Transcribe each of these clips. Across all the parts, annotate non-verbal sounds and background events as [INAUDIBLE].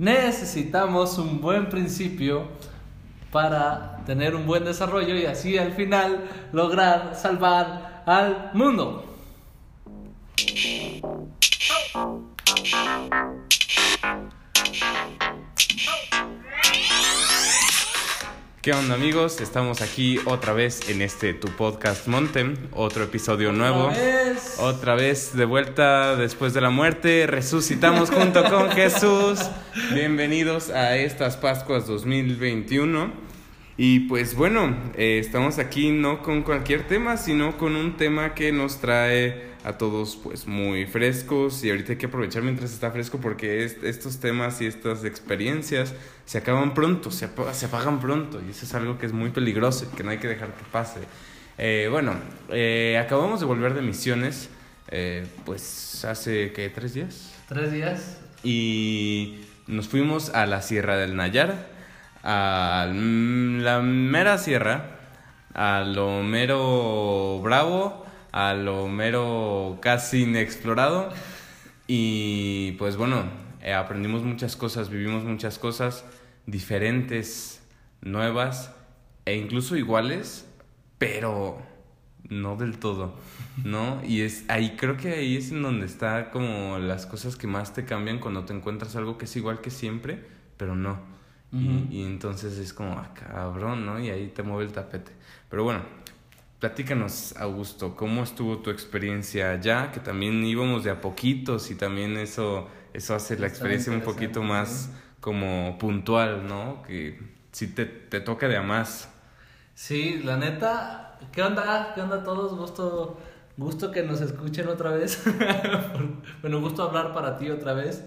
necesitamos un buen principio para tener un buen desarrollo y así al final lograr salvar al mundo. ¿Qué onda amigos? Estamos aquí otra vez en este tu podcast Montem, otro episodio nuevo. vez. Otra vez de vuelta después de la muerte, resucitamos junto con [LAUGHS] Jesús. Bienvenidos a estas Pascuas 2021. Y pues bueno, eh, estamos aquí no con cualquier tema, sino con un tema que nos trae a todos pues muy frescos. Y ahorita hay que aprovechar mientras está fresco porque es- estos temas y estas experiencias se acaban pronto, se, se apagan pronto. Y eso es algo que es muy peligroso y que no hay que dejar que pase. Eh, bueno, eh, acabamos de volver de misiones, eh, pues hace que tres días Tres días. y nos fuimos a la Sierra del Nayar, a la mera sierra, a lo mero bravo, a lo mero casi inexplorado y pues bueno, eh, aprendimos muchas cosas, vivimos muchas cosas diferentes, nuevas e incluso iguales, pero no del todo, ¿no? Y es ahí, creo que ahí es en donde está como las cosas que más te cambian cuando te encuentras algo que es igual que siempre, pero no. Y- entonces es como, ah, cabrón, ¿no? Y ahí te mueve el tapete. Pero bueno, platícanos, Augusto, ¿cómo estuvo tu experiencia allá? Que también íbamos de a poquitos y también eso, eso hace la experiencia un poquito más como puntual, ¿no? Que si te, te toca de a más. Sí, la neta, ¿qué onda? ¿Qué onda a todos? Gusto, gusto que nos escuchen otra vez. [LAUGHS] bueno, gusto hablar para ti otra vez,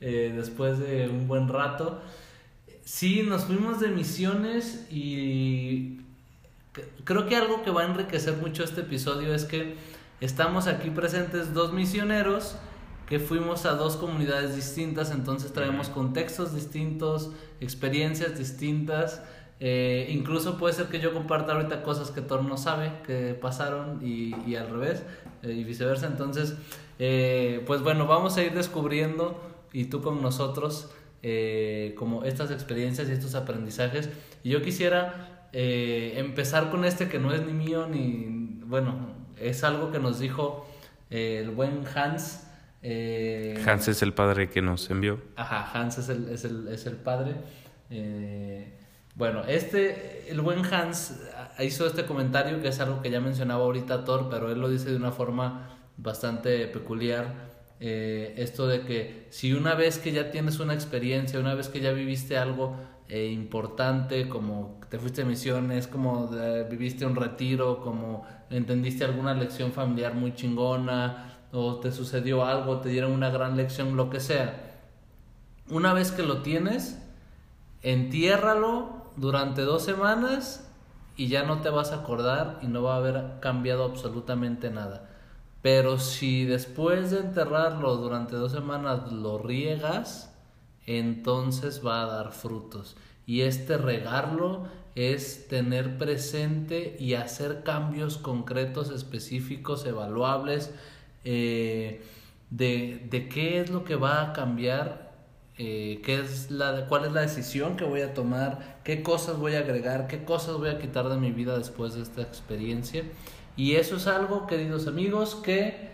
eh, después de un buen rato. Sí, nos fuimos de misiones y creo que algo que va a enriquecer mucho este episodio es que estamos aquí presentes dos misioneros que fuimos a dos comunidades distintas, entonces traemos contextos distintos, experiencias distintas. eh, incluso puede ser que yo comparta ahorita cosas que Thor no sabe que pasaron y, y al revés eh, y viceversa. Entonces, eh, pues bueno, vamos a ir descubriendo y tú con nosotros eh, como estas experiencias y estos aprendizajes. Y yo quisiera eh, empezar con este que no es ni mío ni, bueno, es algo que nos dijo eh, el buen Hans. Hans es el padre que nos envió. Ajá, Hans es el, es el, es el padre. Bueno, este, el buen Hans hizo este comentario que es algo que ya mencionaba ahorita Thor, pero él lo dice de una forma bastante peculiar. Eh, esto de que si una vez que ya tienes una experiencia, una vez que ya viviste algo eh, importante, como te fuiste a misiones, como eh, viviste un retiro, como entendiste alguna lección familiar muy chingona, o te sucedió algo, te dieron una gran lección, lo que sea. Una vez que lo tienes, entiérralo durante dos semanas y ya no te vas a acordar y no va a haber cambiado absolutamente nada. Pero si después de enterrarlo durante dos semanas lo riegas, entonces va a dar frutos. Y este regarlo es tener presente y hacer cambios concretos, específicos, evaluables, eh, de, de qué es lo que va a cambiar, eh, qué es la, cuál es la decisión que voy a tomar, qué cosas voy a agregar, qué cosas voy a quitar de mi vida después de esta experiencia. Y eso es algo, queridos amigos, que,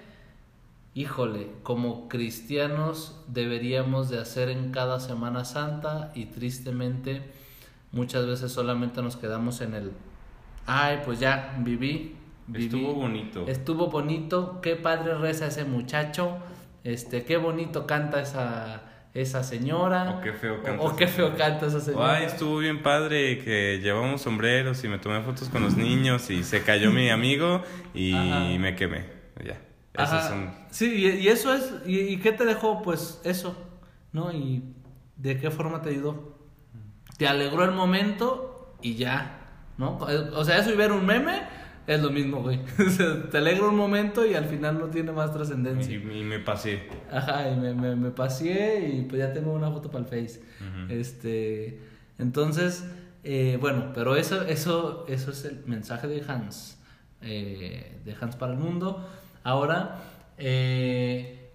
híjole, como cristianos deberíamos de hacer en cada Semana Santa y tristemente muchas veces solamente nos quedamos en el, ay, pues ya, viví. viví. Estuvo bonito. Estuvo bonito, qué padre reza ese muchacho, este, qué bonito canta esa, esa señora. O qué feo canta O, esa qué feo canta esa señora. Ay, estuvo bien padre que llevamos sombreros y me tomé fotos con los niños y se cayó mi amigo y [LAUGHS] Ajá. me quemé. Ya. Ajá. son Sí, y, y eso es, y, y qué te dejó? Pues eso, ¿no? Y de qué forma te ayudó. Te alegró el momento y ya, ¿no? O sea, eso y ver un meme es lo mismo, güey. [LAUGHS] O sea, te alegra un momento y al final no tiene más y, trascendencia. y me pasé. Ajá, y me, me, me paseé y pues ya tengo una foto para el Face. Este, entonces, eh, bueno, pero eso, eso, eso es el mensaje de Hans, eh, de Hans para el mundo. Ahora, eh,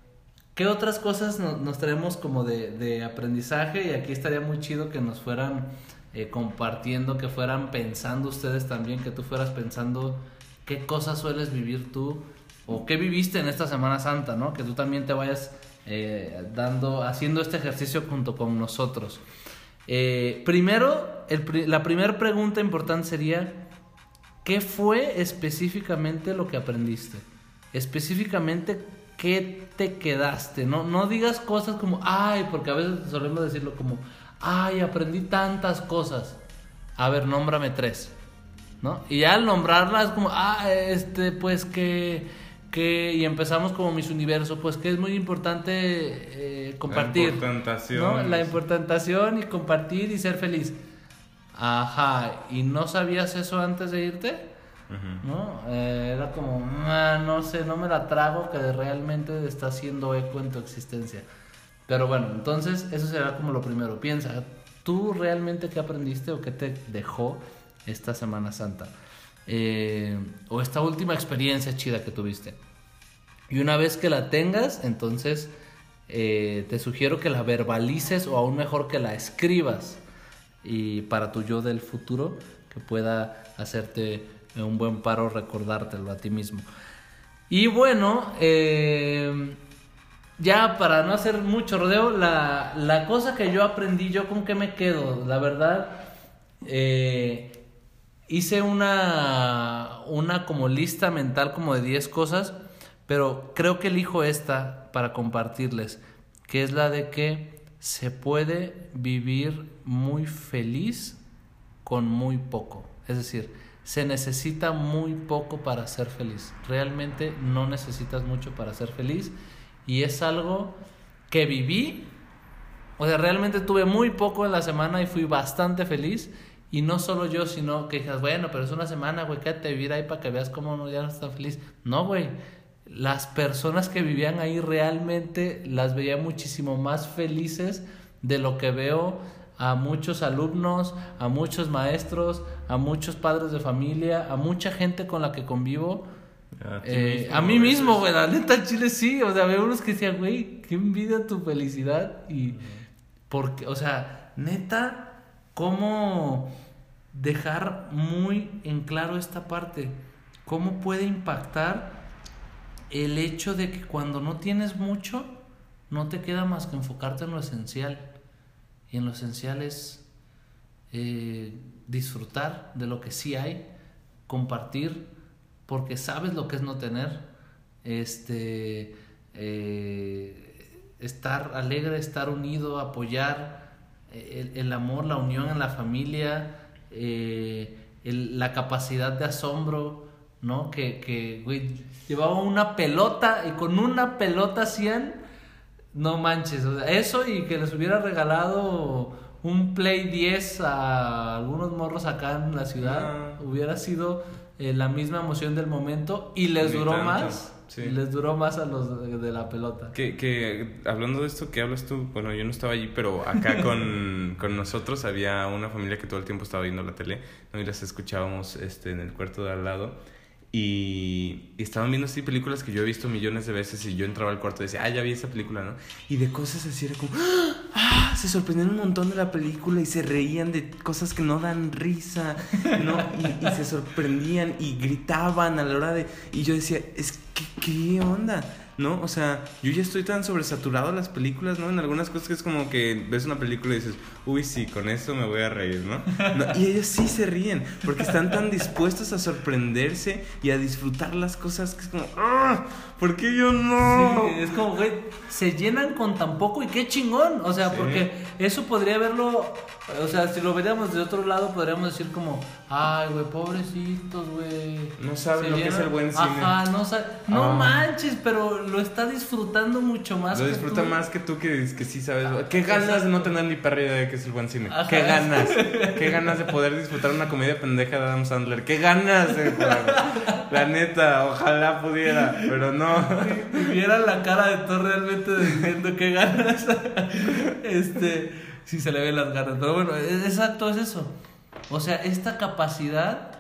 ¿qué otras cosas no- nos traemos como de, de aprendizaje? Y aquí estaría muy chido que nos fueran eh, compartiendo, que fueran pensando ustedes también, que tú fueras pensando qué cosas sueles vivir tú o qué viviste en esta Semana Santa, ¿no? Que tú también te vayas eh, dando, haciendo este ejercicio junto con nosotros. Eh, primero, el la primera pregunta importante sería, ¿qué fue específicamente lo que aprendiste? Específicamente, ¿qué te quedaste? No, no digas cosas como, ay, porque a veces solemos decirlo como, ay, aprendí tantas cosas. A ver, nómbrame tres. ¿No? Y ya al nombrarlas como, ah, este, pues que, que, y empezamos como mis universo, pues que es muy importante eh, compartir. importantación. ¿no? La importantación y compartir y ser feliz. Ajá, ¿y no sabías eso antes de irte? ¿No? Eh, era como, "Ah, no sé, no me la trago que realmente está haciendo eco en tu existencia. Pero bueno, entonces eso será como lo primero. Piensa, ¿tú realmente qué aprendiste o qué te dejó esta Semana Santa? Eh, o esta última experiencia chida que tuviste. Y una vez que la tengas, entonces eh, te sugiero que la verbalices o aún mejor que la escribas. Y para tu yo del futuro, que pueda hacerte un buen paro recordártelo a ti mismo. Y bueno, eh, ya para no hacer mucho rodeo, la, la cosa que yo aprendí, yo con qué me quedo, la verdad, eh, hice una, una como lista mental como de 10 cosas, pero creo que elijo esta para compartirles, que es la de que se puede vivir muy feliz con muy poco. Es decir, se necesita muy poco para ser feliz. Realmente no necesitas mucho para ser feliz. Y es algo que viví. O sea, realmente tuve muy poco en la semana y fui bastante feliz. Y no solo yo, sino que dijeras, bueno, pero es una semana, güey, quédate a vivir ahí para que veas cómo uno ya no está feliz. No, güey. Las personas que vivían ahí realmente las veía muchísimo más felices de lo que veo a muchos alumnos, a muchos maestros, a muchos padres de familia, a mucha gente con la que convivo. A ti Eh, mismo, a mí mismo, güey, la neta chile sí, o sea, veo unos que decían, güey, qué envidia tu felicidad y porque, o sea, neta, cómo dejar muy en claro esta parte, cómo puede impactar el hecho de que cuando no tienes mucho, no te queda más que enfocarte en lo esencial. Y en lo esencial es eh, disfrutar de lo que sí hay, compartir, porque sabes lo que es no tener, este, eh, estar alegre, estar unido, apoyar, eh, el, el amor, la unión en la familia, eh, la capacidad de asombro, ¿no? Que, que, güey, llevaba una pelota y con una pelota hacían, no manches, o sea, eso y que les hubiera regalado un Play 10 a algunos morros acá en la ciudad, hubiera sido eh, la misma emoción del momento y les Ni duró tanto, más, sí. y les duró más a los de, de la pelota. Que, que hablando de esto que hablas tú, bueno, yo no estaba allí, pero acá [LAUGHS] con, con nosotros había una familia que todo el tiempo estaba viendo la tele, ¿no? y las escuchábamos este, en el cuarto de al lado. Y, estaban viendo así películas que yo he visto millones de veces y yo entraba al cuarto y decía, ah, ya vi esa película, ¿no? Y de cosas así era como, ah, se sorprendían un montón de la película y se reían de cosas que no dan risa, ¿no? Y, y se sorprendían y gritaban a la hora de... Y yo decía, es que, ¿qué onda? ¿No? O sea, yo ya estoy tan sobresaturado de las películas, ¿no? En algunas cosas que es como que ves una película y dices, uy, sí, con eso me voy a reír, ¿no? No, y ellos sí se ríen, porque están tan dispuestos a sorprenderse y a disfrutar las cosas que es como, ¡ah! ¿Por qué yo no? Sí, es como, güey, se llenan con tan poco y qué chingón. O sea, Sí. porque eso podría verlo, o sea, si lo veríamos de otro lado, podríamos decir como, ay, güey, pobrecitos, güey. No saben lo que es el buen cine. Ajá, no sabe- No Ah. manches, pero lo está disfrutando mucho más. Lo que disfruta tú. más que tú que, que sí sabes. ¿Qué ganas de no tener ni perra idea de qué es el buen cine? Ajá. ¿Qué ganas? [LAUGHS] ¿Qué ganas de poder disfrutar una comedia pendeja de Adam Sandler? ¿Qué ganas de La neta, ojalá pudiera, pero no. Viera la cara de todo realmente diciendo qué ganas. este, si se le ven las ganas. Pero bueno, es- exacto, es eso. O sea, esta capacidad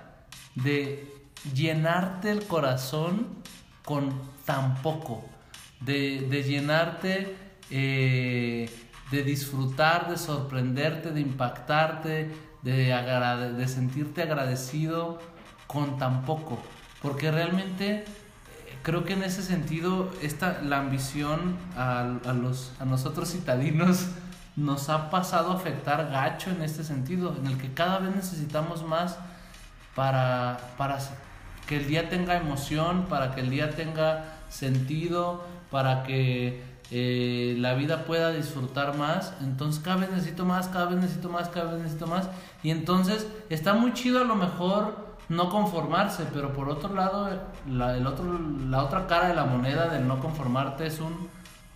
de llenarte el corazón con tan poco. de, llenarte, eh, de disfrutar, de sorprenderte, de impactarte, de, sentirte agradecido con tan poco. Porque realmente eh, creo que en ese sentido esta, la ambición a, a los, a nosotros citadinos [LAUGHS] nos ha pasado a afectar gacho en este sentido, en el que cada vez necesitamos más para, para que el día tenga emoción, para que el día tenga sentido, para que eh, la vida pueda disfrutar más. Entonces cada vez necesito más, cada vez necesito más, cada vez necesito más. Y entonces está muy chido a lo mejor no conformarse, pero por otro lado, la, el otro, la otra cara de la moneda del no conformarte es un...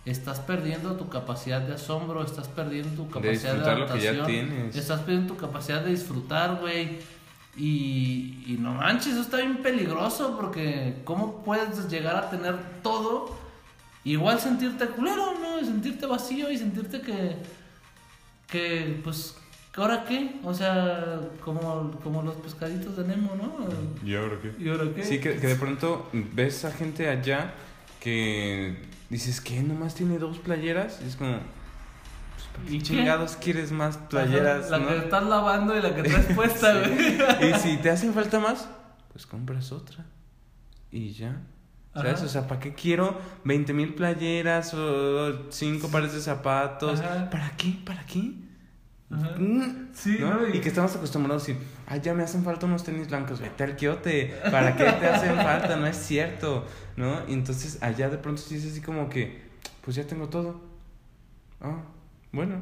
Estás perdiendo tu capacidad de asombro, estás perdiendo tu capacidad de, ya adaptación, estás perdiendo tu capacidad de disfrutar, güey. Y, y no manches, eso está bien peligroso porque ¿cómo puedes llegar a tener todo? Igual sentirte culero, ¿no? Y sentirte vacío y sentirte que, que pues, ¿que ¿ahora qué? O sea, como, como los pescaditos de Nemo, ¿no? ¿Y ahora qué? ¿Y ahora qué? Sí, que, que de pronto ves a gente allá que dices que nomás tiene dos playeras y es como, pues, ¿para ¿Y chingados quieres más playeras? La no? que estás lavando y la que traes [LAUGHS] puesta, güey. Y si te hacen falta más, pues compras otra. Y ya. ¿Sabes? Ajá. O sea, ¿para qué quiero 20 mil playeras o 5 pares de zapatos? Ajá. ¿Para qué? ¿Para qué? Ajá. Mm, Sí, ¿no? ¿no? Y que estamos acostumbrados a decir, ay, ya me hacen falta unos tenis blancos, vete al quiote, ¿para qué te hacen falta? No es cierto, ¿no? Y entonces allá de pronto sí es así como que, pues ya tengo todo. Ah, bueno,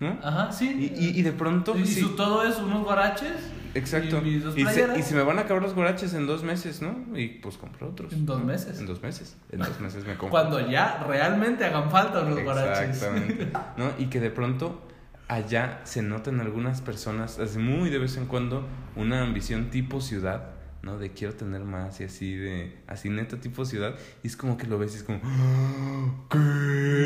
¿no? Ajá, sí. Y, y, y de pronto, Y sí, su todo es unos guaraches. exacto. Y, Y se, y se me van a acabar los guaraches en dos meses, ¿no? Y pues compro otros. En dos ¿no? meses. En dos meses. En dos meses me compro. Cuando ya realmente hagan falta unos guaraches. Exactamente. ¿no? Y que de pronto allá se nota en algunas personas, así muy de vez en cuando, una ambición tipo ciudad, ¿no? De quiero tener más y así de, así neta tipo ciudad. Y es como que lo ves y es como, "Ah, ¿qué?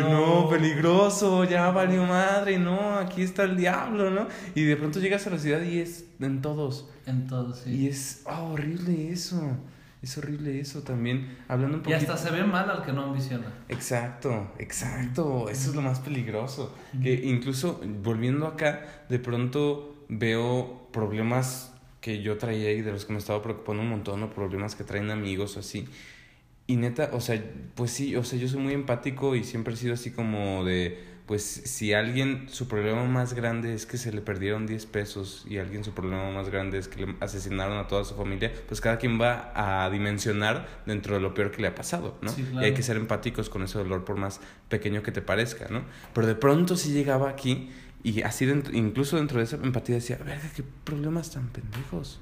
No, No. peligroso, ya valió madre, no, aquí está el diablo, ¿no? Y de pronto llegas a la ciudad y es en todos. En todo, sí. Y es ah, horrible eso. Es horrible eso también. Hablando un Y poquito. hasta se ve mal al que no ambiciona. Exacto, exacto. Eso es lo más peligroso. Que incluso volviendo acá, de pronto veo problemas que yo traía y de los que me estaba preocupando un montón, o problemas que traen amigos o así. Y neta, o sea, pues sí, o sea, yo soy muy empático y siempre he sido así como de, pues si alguien, su problema más grande es que se le perdieron 10 pesos y alguien su problema más grande es que le asesinaron a toda su familia, pues cada quien va a dimensionar dentro de lo peor que le ha pasado, ¿no? Sí, Y hay que ser empáticos con ese dolor por más pequeño que te parezca, ¿no? Pero de pronto sí llegaba aquí y así dentro, incluso dentro de esa empatía decía, verga, qué problemas tan pendejos.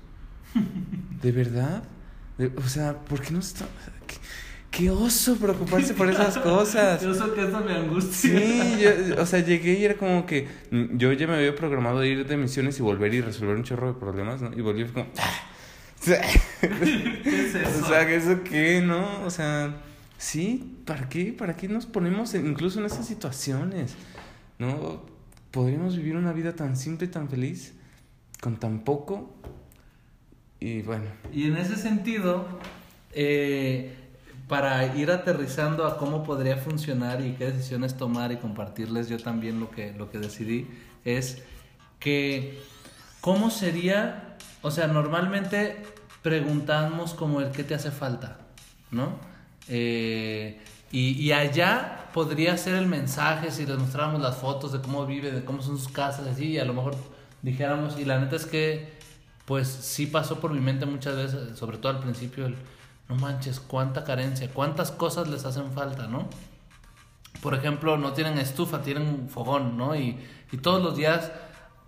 [LAUGHS] ¿De verdad? De- o sea, ¿por qué no está... ¿Qué, qué oso preocuparse por esas cosas. Yo sé que eso me angustia. Sí, yo- o sea, llegué y era como que mm, yo ya me había programado de ir de misiones y volver y resolver un chorro de problemas, ¿no? Y volví como... [LAUGHS] ¿Qué es eso? O sea, ¿eso qué, no? O sea, sí, ¿para qué? ¿Para qué nos ponemos en- incluso en esas situaciones? ¿No? ¿Podríamos vivir una vida tan simple y tan feliz con tan poco? Y bueno, Y en ese sentido, eh, para ir aterrizando a cómo podría funcionar y qué decisiones tomar y compartirles yo también lo que, lo que decidí, es que cómo sería, o sea, normalmente preguntamos como el qué te hace falta, ¿no? Eh, y, allá podría ser el mensaje si les mostráramos las fotos de cómo vive, de cómo son sus casas, así, y a lo mejor dijéramos, y la neta es que pues sí pasó por mi mente muchas veces, sobre todo al principio, no manches, cuánta carencia, cuántas cosas les hacen falta, ¿no? Por ejemplo, no tienen estufa, tienen fogón, ¿no? Y, y todos los días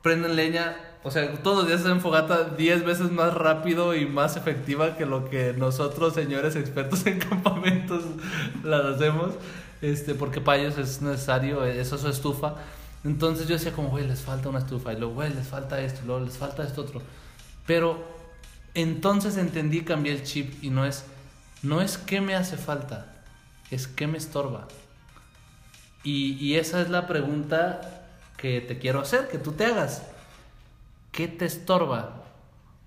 prenden leña, o sea, todos los días hacen fogata 10 veces más rápido y más efectiva que lo que nosotros, señores expertos en [LAUGHS] campamentos, las hacemos, este, porque para ellos es necesario, eso es su estufa. Entonces yo decía como, güey, les falta una estufa, y luego, güey, les falta esto, y luego les falta esto otro. Pero entonces entendí, cambié el chip y no es, no es qué me hace falta, es qué me estorba. Y, y esa es la pregunta que te quiero hacer, que tú te hagas. ¿Qué te estorba?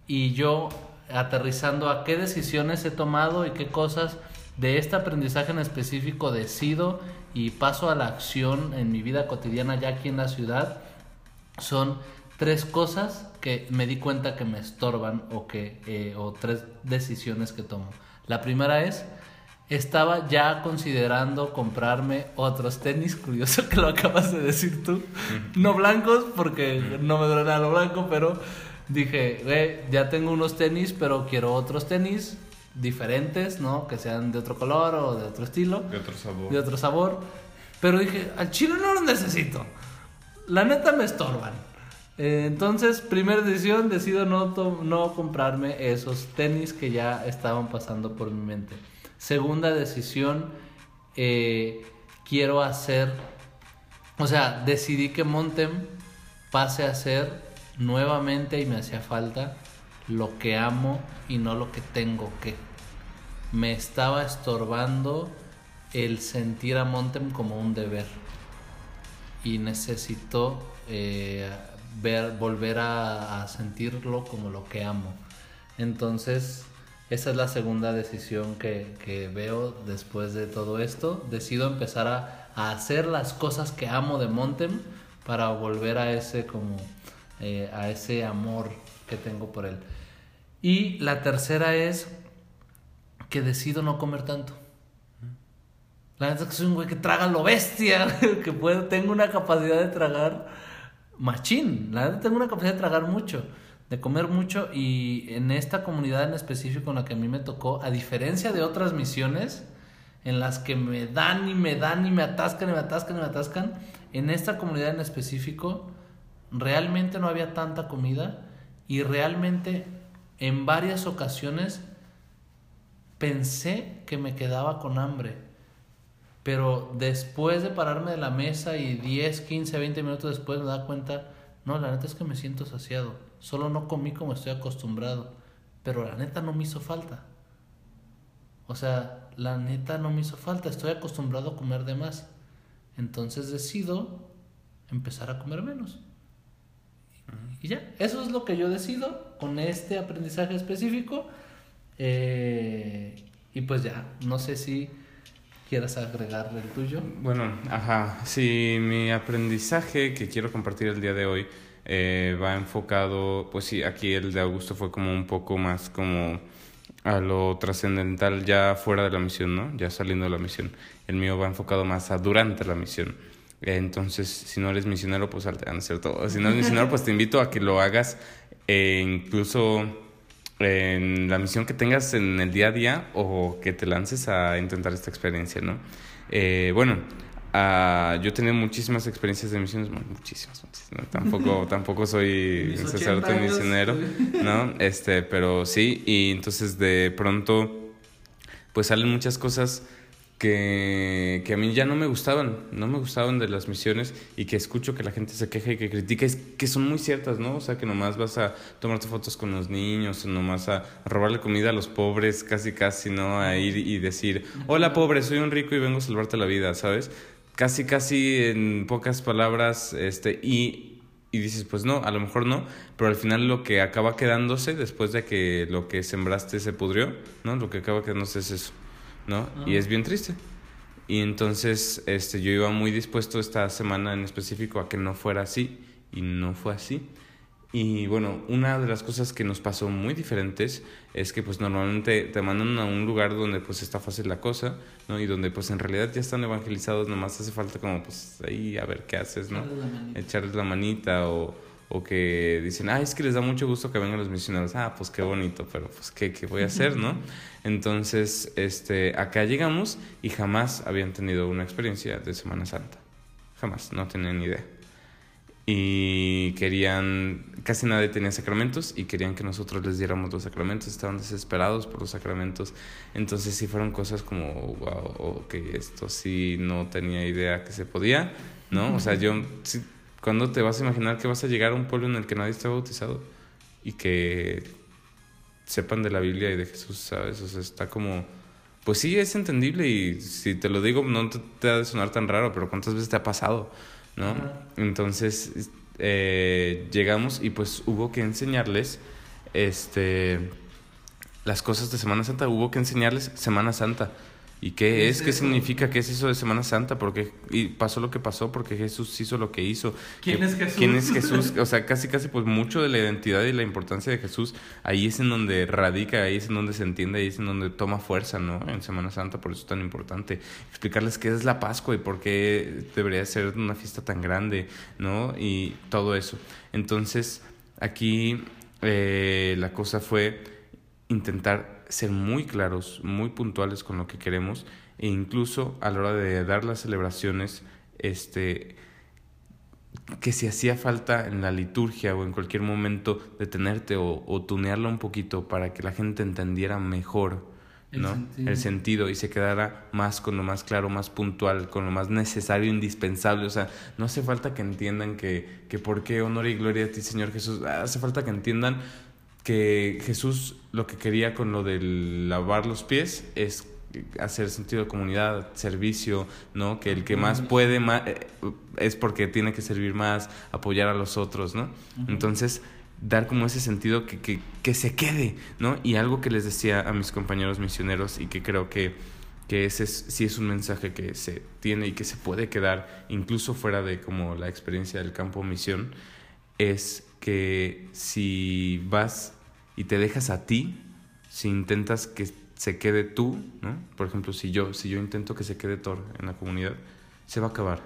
Y yo aterrizando a qué decisiones he tomado y qué cosas de este aprendizaje en específico decido y paso a la acción en mi vida cotidiana ya aquí en la ciudad son tres cosas que me di cuenta que me estorban o que eh, o tres decisiones que tomo. La primera es estaba ya considerando comprarme otros tenis, curioso que lo acabas de decir tú, no blancos porque no me duele nada lo blanco, pero dije, ya tengo unos tenis, pero quiero otros tenis diferentes, ¿no? Que sean de otro color o de otro estilo. De otro sabor. De otro sabor. Pero dije, al chile no los necesito. La neta me estorban. Eh, entonces, primera decisión, decido no, no comprarme esos tenis que ya estaban pasando por mi mente. Segunda decisión, eh, quiero hacer, o sea, decidí que Montem pase a ser nuevamente y me hacía falta lo que amo y no lo que tengo que. Me estaba estorbando el sentir a Montem como un deber y necesito eh, ver, volver a, a sentirlo como lo que amo. Entonces, esa es la segunda decisión que, que veo después de todo esto. Decido empezar a, a, hacer las cosas que amo de Montem para volver a ese como eh, a ese amor que tengo por él. Y la tercera es que decido no comer tanto. La verdad es que soy un güey que traga lo bestia, [LAUGHS] que puedo, tengo una capacidad de tragar machín. La verdad tengo una capacidad de tragar mucho de comer mucho y en esta comunidad en específico en la que a mí me tocó, a diferencia de otras misiones en las que me dan y me dan y me atascan y me atascan y me atascan, en esta comunidad en específico realmente no había tanta comida y realmente en varias ocasiones pensé que me quedaba con hambre. Pero después de pararme de la mesa y 10, 15, 20 minutos después me da cuenta, no, la neta es que me siento saciado Solo no comí como estoy acostumbrado. Pero la neta no me hizo falta. O sea, la neta no me hizo falta. Estoy acostumbrado a comer de más. Entonces decido empezar a comer menos. Y ya, eso es lo que yo decido con este aprendizaje específico. Eh, y pues ya, no sé si quieras agregar el tuyo. Bueno, ajá, sí, mi aprendizaje que quiero compartir el día de hoy eh, va enfocado, pues sí, aquí el de Augusto fue como un poco más como a lo trascendental ya fuera de la misión, ¿no? Ya saliendo de la misión. El mío va enfocado más a durante la misión. entonces, si no eres misionero, pues salte, a cierto. Si no eres misionero, pues te invito a que lo hagas eh, incluso en la misión que tengas en el día a día o que te lances a intentar esta experiencia, ¿no? Eh, bueno, Uh, yo tenía muchísimas experiencias de misiones, muchísimas, muchísimas. Tampoco, [LAUGHS] tampoco soy sacerdote misionero, ¿no? [LAUGHS] Este, pero sí, y entonces de pronto, pues salen muchas cosas que, que a mí ya no me gustaban, no me gustaban de las misiones y que escucho que la gente se queja y que critica, es que son muy ciertas, ¿no? O sea, que nomás vas a tomarte fotos con los niños, nomás a robarle comida a los pobres, casi, casi, ¿no? A ir y decir, hola pobre, soy un rico y vengo a salvarte la vida, ¿sabes? Casi, casi en pocas palabras, este, y, y dices, pues no, a lo mejor no, pero al final lo que acaba quedándose después de que lo que sembraste se pudrió, ¿no? Lo que acaba quedándose es eso, ¿no? Y es bien triste. Y entonces este, yo iba muy dispuesto esta semana en específico a que no fuera así, y no fue así. Y bueno, una de las cosas que nos pasó muy diferentes es que pues normalmente te mandan a un lugar donde pues está fácil la cosa, ¿no? Y donde pues en realidad ya están evangelizados, nomás hace falta como pues ahí a ver qué haces, ¿no? Echarles la manita o, o que dicen, ah, es que les da mucho gusto que vengan los misioneros, ah, pues qué bonito, pero pues qué, qué voy a hacer, ¿no? [LAUGHS] Entonces, este, acá llegamos y jamás habían tenido una experiencia de Semana Santa, jamás, no tenían ni idea y querían, casi nadie tenía sacramentos y querían que nosotros les diéramos los sacramentos, estaban desesperados por los sacramentos, entonces sí fueron cosas como, wow, que esto sí no tenía idea que se podía, ¿no? O sea, yo, sí, cuando te vas a imaginar que vas a llegar a un pueblo en el que nadie está bautizado y que sepan de la Biblia y de Jesús, ¿sabes? O sea, está como... Pues sí, es entendible y si te lo digo no te, te ha de sonar tan raro, pero ¿cuántas veces te ha pasado? ¿No? Entonces eh, llegamos y pues hubo que enseñarles este las cosas de Semana Santa, hubo que enseñarles Semana Santa, ¿Y qué es? ¿Qué significa? ¿Qué es eso de Semana Santa? porque y pasó lo que pasó? porque Jesús hizo lo que hizo? ¿Quién es Jesús? ¿Quién es [LAUGHS] Jesús? O sea, casi casi pues mucho de la identidad y la importancia de Jesús, ahí es en donde radica, ahí es en donde se entiende, ahí es en donde toma fuerza, ¿no? En Semana Santa, por eso es tan importante. Explicarles qué es la Pascua y por qué debería ser una fiesta tan grande, ¿no? Y todo eso. Entonces, aquí eh, la cosa fue intentar ser muy claros, muy puntuales con lo que queremos e incluso a la hora de dar las celebraciones, este, que si hacía falta en la liturgia o en cualquier momento detenerte o, o tunearla un poquito para que la gente entendiera mejor ¿no? El sentido. y se quedara más con lo más claro, más puntual, con lo más necesario, indispensable. O sea, no hace falta que entiendan que, que por qué honor y gloria a ti, Señor Jesús. Hace falta que entiendan que Jesús lo que quería con lo de lavar los pies es hacer sentido de comunidad, servicio, ¿no? Que el que más puede más, eh, es porque tiene que servir más, apoyar a los otros, ¿no? Entonces, dar como ese sentido que, que, que, se quede, ¿no? Y algo que les decía a mis compañeros misioneros y que creo que, que ese es, sí es un mensaje que se tiene y que se puede quedar incluso fuera de como la experiencia del campo misión, es que si vas y te dejas a ti, si intentas que se quede tú, ¿no? Por ejemplo, si yo, si yo intento que se quede Thor en la comunidad, se va a acabar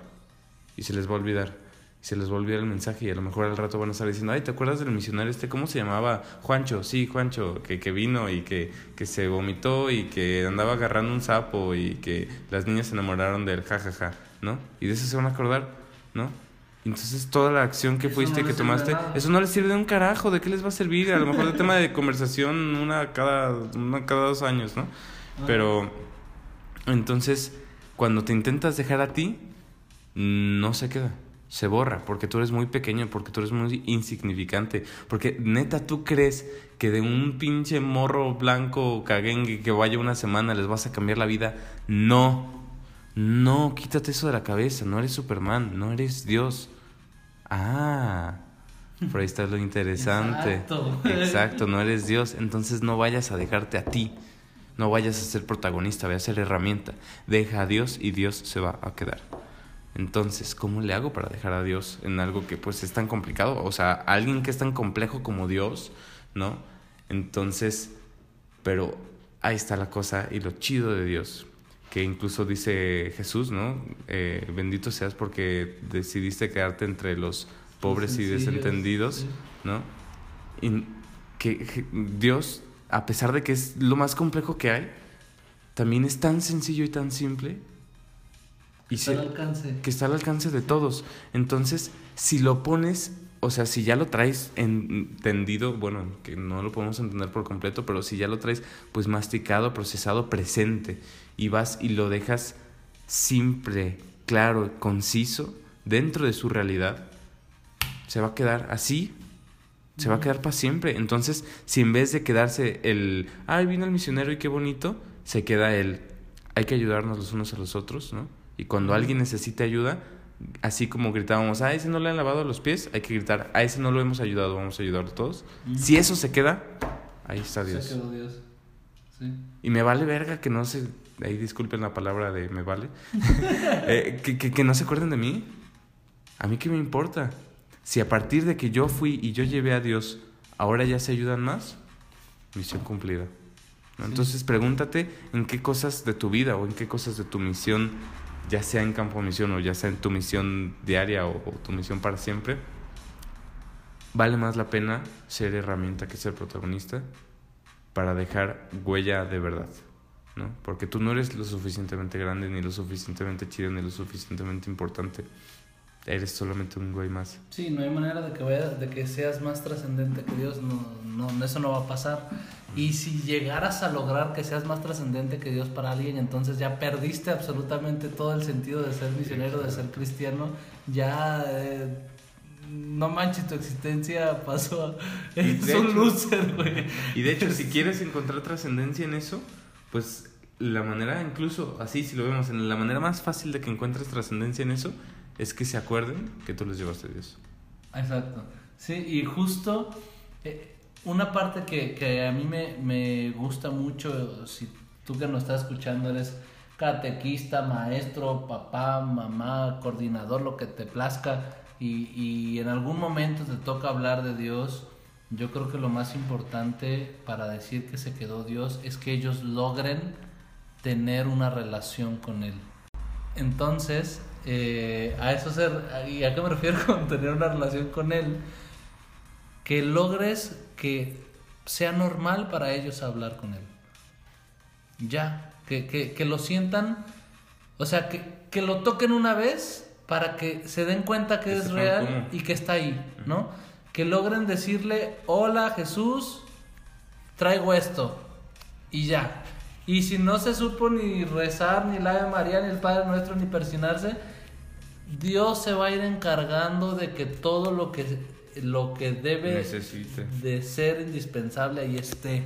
y se les va a olvidar. Y se les va a olvidar el mensaje y a lo mejor al rato van a estar diciendo, ay, ¿te acuerdas del misionario este? ¿Cómo se llamaba? Juancho, sí, Juancho, que, que vino y que, que se vomitó y que andaba agarrando un sapo y que las niñas se enamoraron del jajaja, ¿no? Y de eso se van a acordar, ¿no? Entonces toda la acción que fuiste, que tomaste, eso no les sirve de un carajo, ¿de qué les va a servir? A lo mejor de tema de conversación una cada, una cada dos años, ¿no? Pero entonces cuando te intentas dejar a ti, no se queda, se borra, porque tú eres muy pequeño, porque tú eres muy insignificante, porque neta tú crees que de un pinche morro blanco caguengue que vaya una semana les vas a cambiar la vida, no. No, quítate eso de la cabeza, no eres Superman, no eres Dios. Ah, por ahí está lo interesante. Exacto. Exacto, no eres Dios, entonces no vayas a dejarte a ti. No vayas a ser protagonista, vayas a ser herramienta. Deja a Dios y Dios se va a quedar. Entonces, ¿cómo le hago para dejar a Dios en algo que pues es tan complicado? O sea, alguien que es tan complejo como Dios, ¿no? Entonces, pero ahí está la cosa y lo chido de Dios que incluso dice Jesús, ¿no? Eh, bendito seas porque decidiste quedarte entre los pobres y desentendidos, ¿no? Y que Dios, a pesar de que es lo más complejo que hay, también es tan sencillo y tan simple. Y está al alcance. Que está al alcance de todos. Entonces, si lo pones o sea, si ya lo traes entendido, bueno, que no lo podemos entender por completo, pero si ya lo traes pues masticado, procesado, presente, y vas y lo dejas simple, claro, conciso, dentro de su realidad, se va a quedar así, se va a quedar para siempre. Entonces, si en vez de quedarse el, ay, vino el misionero y qué bonito, se queda el, hay que ayudarnos los unos a los otros, ¿no? Y cuando alguien necesite ayuda, así como gritábamos, a ese no le han lavado los pies, hay que gritar, a ese no lo hemos ayudado, vamos a ayudarlo todos. Si eso se queda, ahí está Dios. Se quedó Dios. Sí. Y me vale verga que no se, ahí disculpen la palabra de me vale, [LAUGHS] eh, que, que, que no se acuerden de mí. A mí qué me importa. Si a partir de que yo fui y yo llevé a Dios, ahora ya se ayudan más, misión cumplida. Entonces pregúntate en qué cosas de tu vida o en qué cosas de tu misión ya sea en campo misión o ya sea en tu misión diaria o, tu misión para siempre, vale más la pena ser herramienta que ser protagonista para dejar huella de verdad, ¿no? Porque tú no eres lo suficientemente grande, ni lo suficientemente chido, ni lo suficientemente importante. Eres solamente un güey más. Sí, no hay manera de que, vaya, de que seas más trascendente que Dios, no, no, eso no va a pasar. Y si llegaras a lograr que seas más trascendente que Dios para alguien, entonces ya perdiste absolutamente todo el sentido de ser misionero, de ser cristiano. Ya eh, no manches, tu existencia pasó. [LAUGHS] Es un loser, güey. Y de hecho, si quieres encontrar trascendencia en eso, pues la manera, incluso así, si lo vemos, en la manera más fácil de que encuentres trascendencia en eso, es que se acuerden que tú les llevaste a Dios. Exacto. Sí, y justo. Eh, una parte que, que a mí me, me, gusta mucho, si tú que nos estás escuchando eres catequista, maestro, papá, mamá, coordinador, lo que te plazca, y, y en algún momento te toca hablar de Dios, yo creo que lo más importante para decir que se quedó Dios es que ellos logren tener una relación con Él. Entonces, eh, a eso ser, ¿y a qué me refiero [LAUGHS] con tener una relación con Él? Que logres que sea normal para ellos hablar con Él. Ya, que, que, que lo sientan, o sea, que, que, lo toquen una vez para que se den cuenta que, es real y que está ahí, ¿no? Que logren decirle, hola Jesús, traigo esto, y ya. Y si no se supo ni rezar, ni la Ave María, ni el Padre Nuestro, ni persinarse, Dios se va a ir encargando de que todo lo que, lo que debe Necesite. de ser indispensable ahí esté.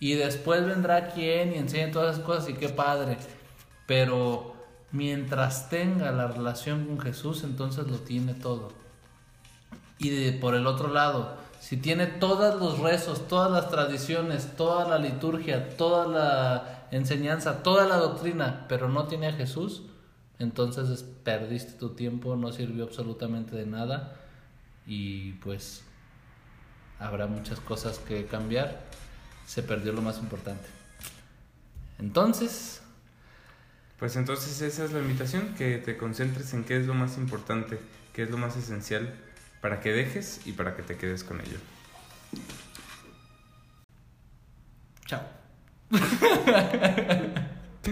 Y después vendrá quien y enseñe todas esas cosas y qué padre. Pero mientras tenga la relación con Jesús, entonces lo tiene todo. Y de, por el otro lado, si tiene todos los rezos, todas las tradiciones, toda la liturgia, toda la enseñanza, toda la doctrina, pero no tiene a Jesús, entonces perdiste tu tiempo, no sirvió absolutamente de nada y pues habrá muchas cosas que cambiar. Se perdió lo más importante. Entonces... Pues entonces esa es la invitación, que te concentres en qué es lo más importante, qué es lo más esencial para que dejes y para que te quedes con ello. Chao. [LAUGHS]